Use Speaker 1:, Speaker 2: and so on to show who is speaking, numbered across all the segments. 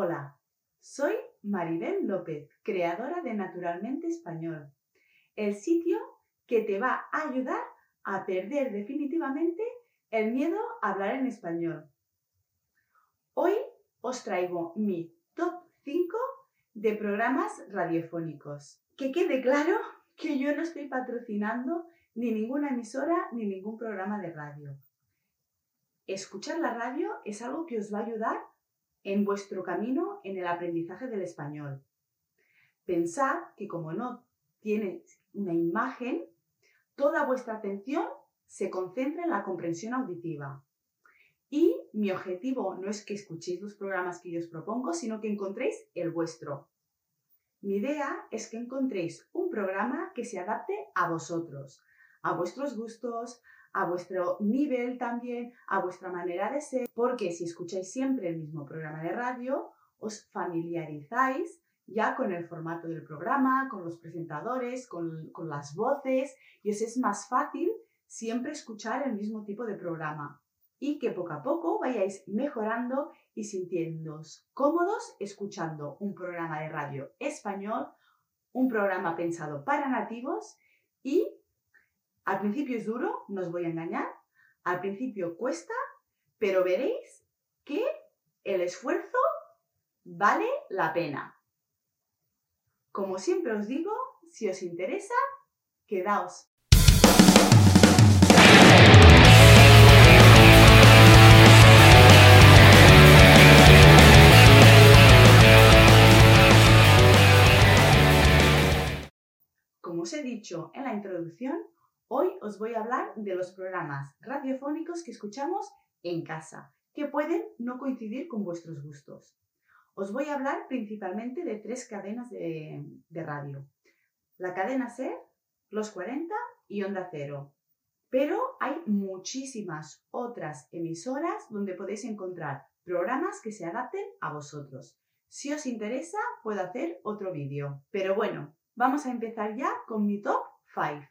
Speaker 1: Hola, soy Maribel López, creadora de Naturalmente Español, el sitio que te va a ayudar a perder definitivamente el miedo a hablar en español. Hoy os traigo mi top 5 de programas radiofónicos. Que quede claro que yo no estoy patrocinando ni ninguna emisora ni ningún programa de radio. Escuchar la radio es algo que os va a ayudar en vuestro camino en el aprendizaje del español. Pensad que como no tiene una imagen, toda vuestra atención se concentra en la comprensión auditiva. Y mi objetivo no es que escuchéis los programas que yo os propongo, sino que encontréis el vuestro. Mi idea es que encontréis un programa que se adapte a vosotros, a vuestros gustos, a vuestro nivel también, a vuestra manera de ser, porque si escucháis siempre el mismo programa de radio, os familiarizáis ya con el formato del programa, con los presentadores, con, con las voces, y os es más fácil siempre escuchar el mismo tipo de programa y que poco a poco vayáis mejorando y sintiéndoos cómodos escuchando un programa de radio español, un programa pensado para nativos y al principio es duro, no os voy a engañar. Al principio cuesta, pero veréis que el esfuerzo vale la pena. Como siempre os digo, si os interesa, quedaos. Como os he dicho en la introducción, Hoy os voy a hablar de los programas radiofónicos que escuchamos en casa, que pueden no coincidir con vuestros gustos. Os voy a hablar principalmente de tres cadenas de, radio. La cadena SER, Los 40 y Onda Cero. Pero hay muchísimas otras emisoras donde podéis encontrar programas que se adapten a vosotros. Si os interesa, puedo hacer otro vídeo. Pero bueno, vamos a empezar ya con mi top 5.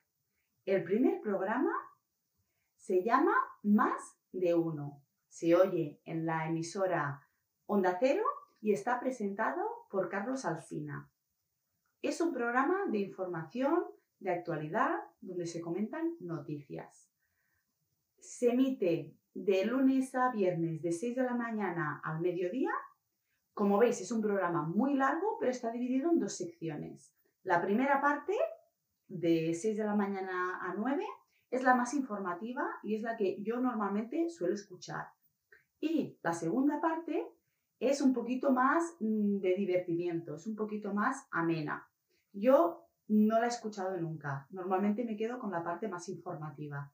Speaker 1: El primer programa se llama Más de Uno. Se oye en la emisora Onda Cero y está presentado por Carlos Alsina. Es un programa de información, de actualidad, donde se comentan noticias. Se emite de lunes a viernes de 6 de la mañana al mediodía. Como veis, es un programa muy largo, pero está dividido en dos secciones. La primera parte de 6 de la mañana a 9 es la más informativa y es la que yo normalmente suelo escuchar. Y la segunda parte es un poquito más mm, de divertimiento, es un poquito más amena. Yo no la he escuchado nunca, normalmente me quedo con la parte más informativa.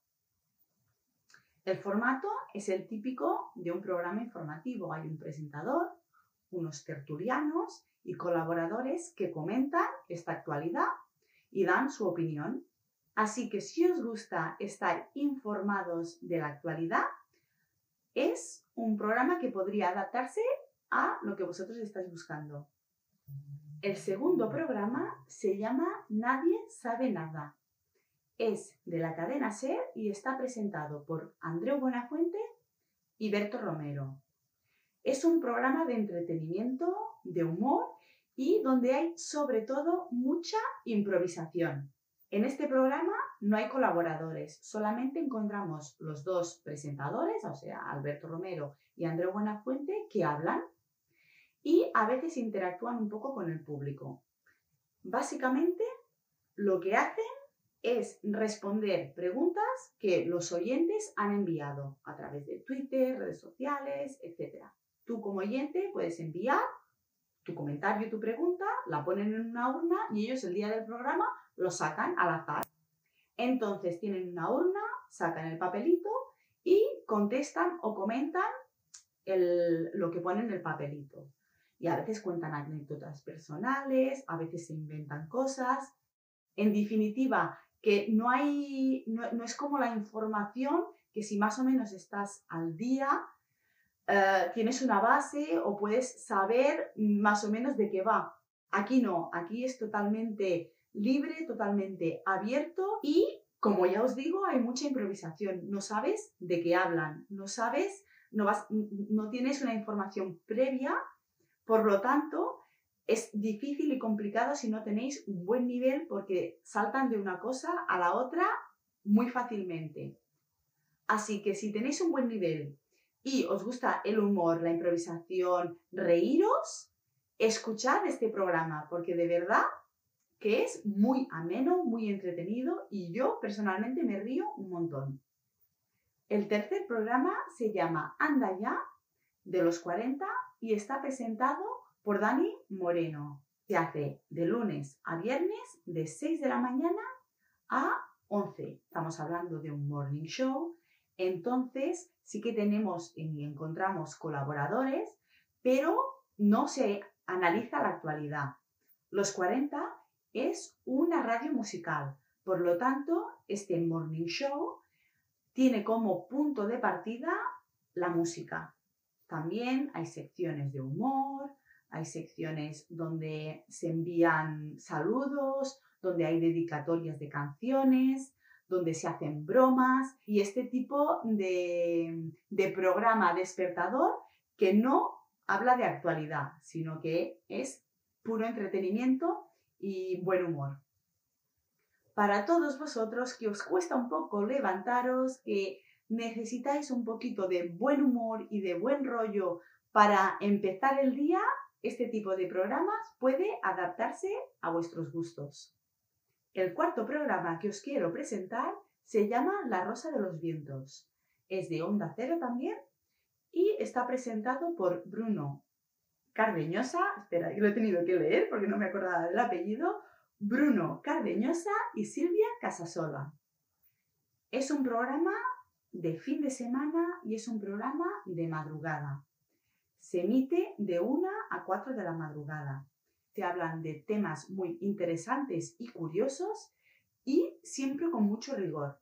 Speaker 1: El formato es el típico de un programa informativo. Hay un presentador, unos tertulianos y colaboradores que comentan esta actualidad y dan su opinión. Así que si os gusta estar informados de la actualidad, es un programa que podría adaptarse a lo que vosotros estáis buscando. El segundo programa se llama Nadie sabe nada. Es de la cadena SER y está presentado por Andreu Buenafuente y Berto Romero. Es un programa de entretenimiento, de humor y donde hay sobre todo mucha improvisación. En este programa no hay colaboradores, solamente encontramos los dos presentadores, o sea, Alberto Romero y Andreu Buenafuente, que hablan y a veces interactúan un poco con el público. Básicamente, lo que hacen es responder preguntas que los oyentes han enviado a través de Twitter, redes sociales, etc. Tú como oyente puedes enviar tu comentario, tu pregunta, la ponen en una urna y ellos el día del programa lo sacan al azar. Entonces tienen una urna, sacan el papelito y contestan o comentan lo que ponen en el papelito. Y a veces cuentan anécdotas personales, a veces se inventan cosas. En definitiva, que no hay, no, es como la información que si más o menos estás al día, eh, tienes una base o puedes saber más o menos de qué va. Aquí no, aquí es totalmente libre, totalmente abierto y, como ya os digo, hay mucha improvisación. No sabes de qué hablan, no sabes, no, vas, no tienes una información previa, por lo tanto, es difícil y complicado si no tenéis un buen nivel porque saltan de una cosa a la otra muy fácilmente. Así que si tenéis un buen nivel y os gusta el humor, la improvisación, reíros, escuchad este programa porque de verdad que es muy ameno, muy entretenido y yo personalmente me río un montón. El tercer programa se llama Anda ya, de los 40, y está presentado por Dani Moreno. Se hace de lunes a viernes de 6 de la mañana a 11. Estamos hablando de un morning show. Entonces sí que tenemos y encontramos colaboradores, pero no se analiza la actualidad. Los 40 es una radio musical. Por lo tanto, este morning show tiene como punto de partida la música. También hay secciones de humor, hay secciones donde se envían saludos, donde hay dedicatorias de canciones, donde se hacen bromas y este tipo de, programa despertador que no habla de actualidad, sino que es puro entretenimiento y buen humor. Para todos vosotros que os cuesta un poco levantaros, que necesitáis un poquito de buen humor y de buen rollo para empezar el día, este tipo de programas puede adaptarse a vuestros gustos. El cuarto programa que os quiero presentar se llama La Rosa de los Vientos. Es de Onda Cero también y está presentado por Bruno Cardeñosa, espera, que lo he tenido que leer porque no me acordaba del apellido, Bruno Cardeñosa y Silvia Casasola. Es un programa de fin de semana y es un programa de madrugada. Se emite de 1 a 4 de la madrugada. Se hablan de temas muy interesantes y curiosos y siempre con mucho rigor.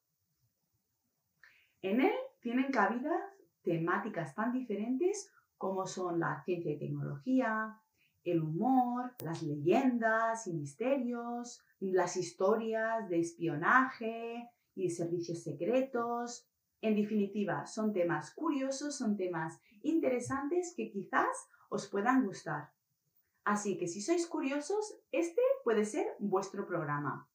Speaker 1: En él tienen cabida temáticas tan diferentes como son la ciencia y tecnología, el humor, las leyendas y misterios, las historias de espionaje y servicios secretos. En definitiva, son temas curiosos, son temas interesantes que quizás os puedan gustar. Así que si sois curiosos, este puede ser vuestro programa.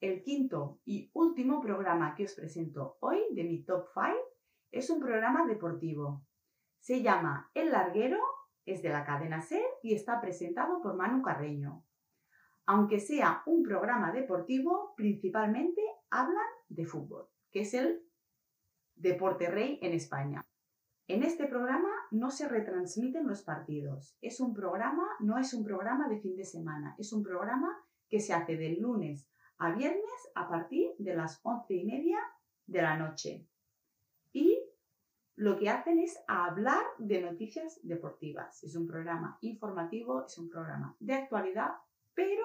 Speaker 1: El quinto y último programa que os presento hoy de mi top 5 es un programa deportivo. Se llama El Larguero, es de la cadena SER y está presentado por Manu Carreño. Aunque sea un programa deportivo, principalmente hablan de fútbol, que es el deporte rey en España. En este programa no se retransmiten los partidos. Es un programa, no es un programa de fin de semana, es un programa que se hace del lunes a viernes a partir de las once y media de la noche. Y lo que hacen es hablar de noticias deportivas. Es un programa informativo, es un programa de actualidad, pero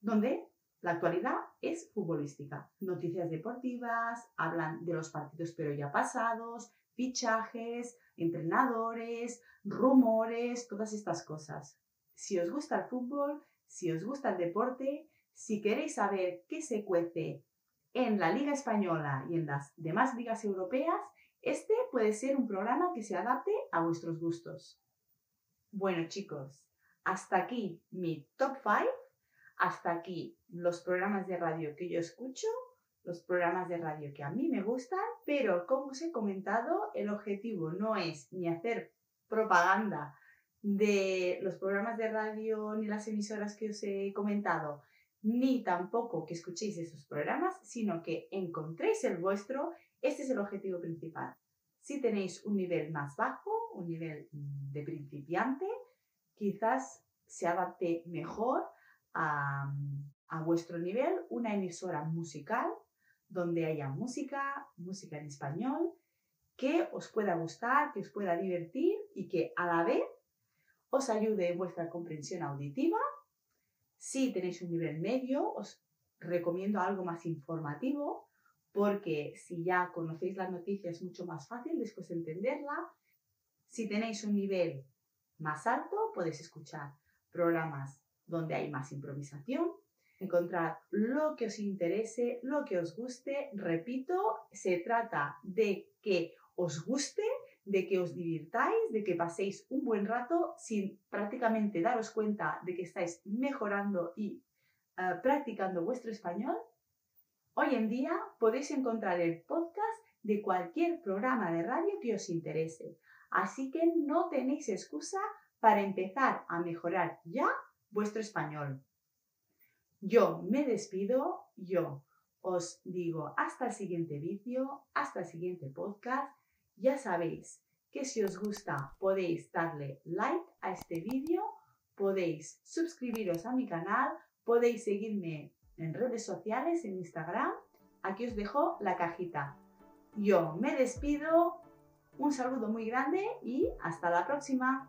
Speaker 1: donde la actualidad es futbolística. Noticias deportivas, hablan de los partidos pero ya pasados, fichajes, entrenadores, rumores, todas estas cosas. Si os gusta el fútbol, si os gusta el deporte, si queréis saber qué se cuece en la Liga Española y en las demás ligas europeas, este puede ser un programa que se adapte a vuestros gustos. Bueno chicos, hasta aquí mi top 5, hasta aquí los programas de radio que yo escucho, los programas de radio que a mí me gustan, pero como os he comentado, el objetivo no es ni hacer propaganda de los programas de radio ni las emisoras que os he comentado, ni tampoco que escuchéis esos programas, sino que encontréis el vuestro este es el objetivo principal. Si tenéis un nivel más bajo, un nivel de principiante, quizás se adapte mejor a, vuestro nivel una emisora musical donde haya música, música en español, que os pueda gustar, que os pueda divertir y que a la vez os ayude en vuestra comprensión auditiva. Si tenéis un nivel medio, os recomiendo algo más informativo porque si ya conocéis la noticia es mucho más fácil después entenderla. Si tenéis un nivel más alto, podéis escuchar programas donde hay más improvisación, encontrar lo que os interese, lo que os guste. Repito, se trata de que os guste, de que os divirtáis, de que paséis un buen rato sin prácticamente daros cuenta de que estáis mejorando y eh, practicando vuestro español. Hoy en día podéis encontrar el podcast de cualquier programa de radio que os interese, así que no tenéis excusa para empezar a mejorar ya vuestro español. Yo me despido, yo os digo hasta el siguiente vídeo, hasta el siguiente podcast. Ya sabéis que si os gusta podéis darle like a este vídeo, podéis suscribiros a mi canal, podéis seguirme en redes sociales, en Instagram. Aquí os dejo la cajita. Yo me despido, un saludo muy grande y hasta la próxima.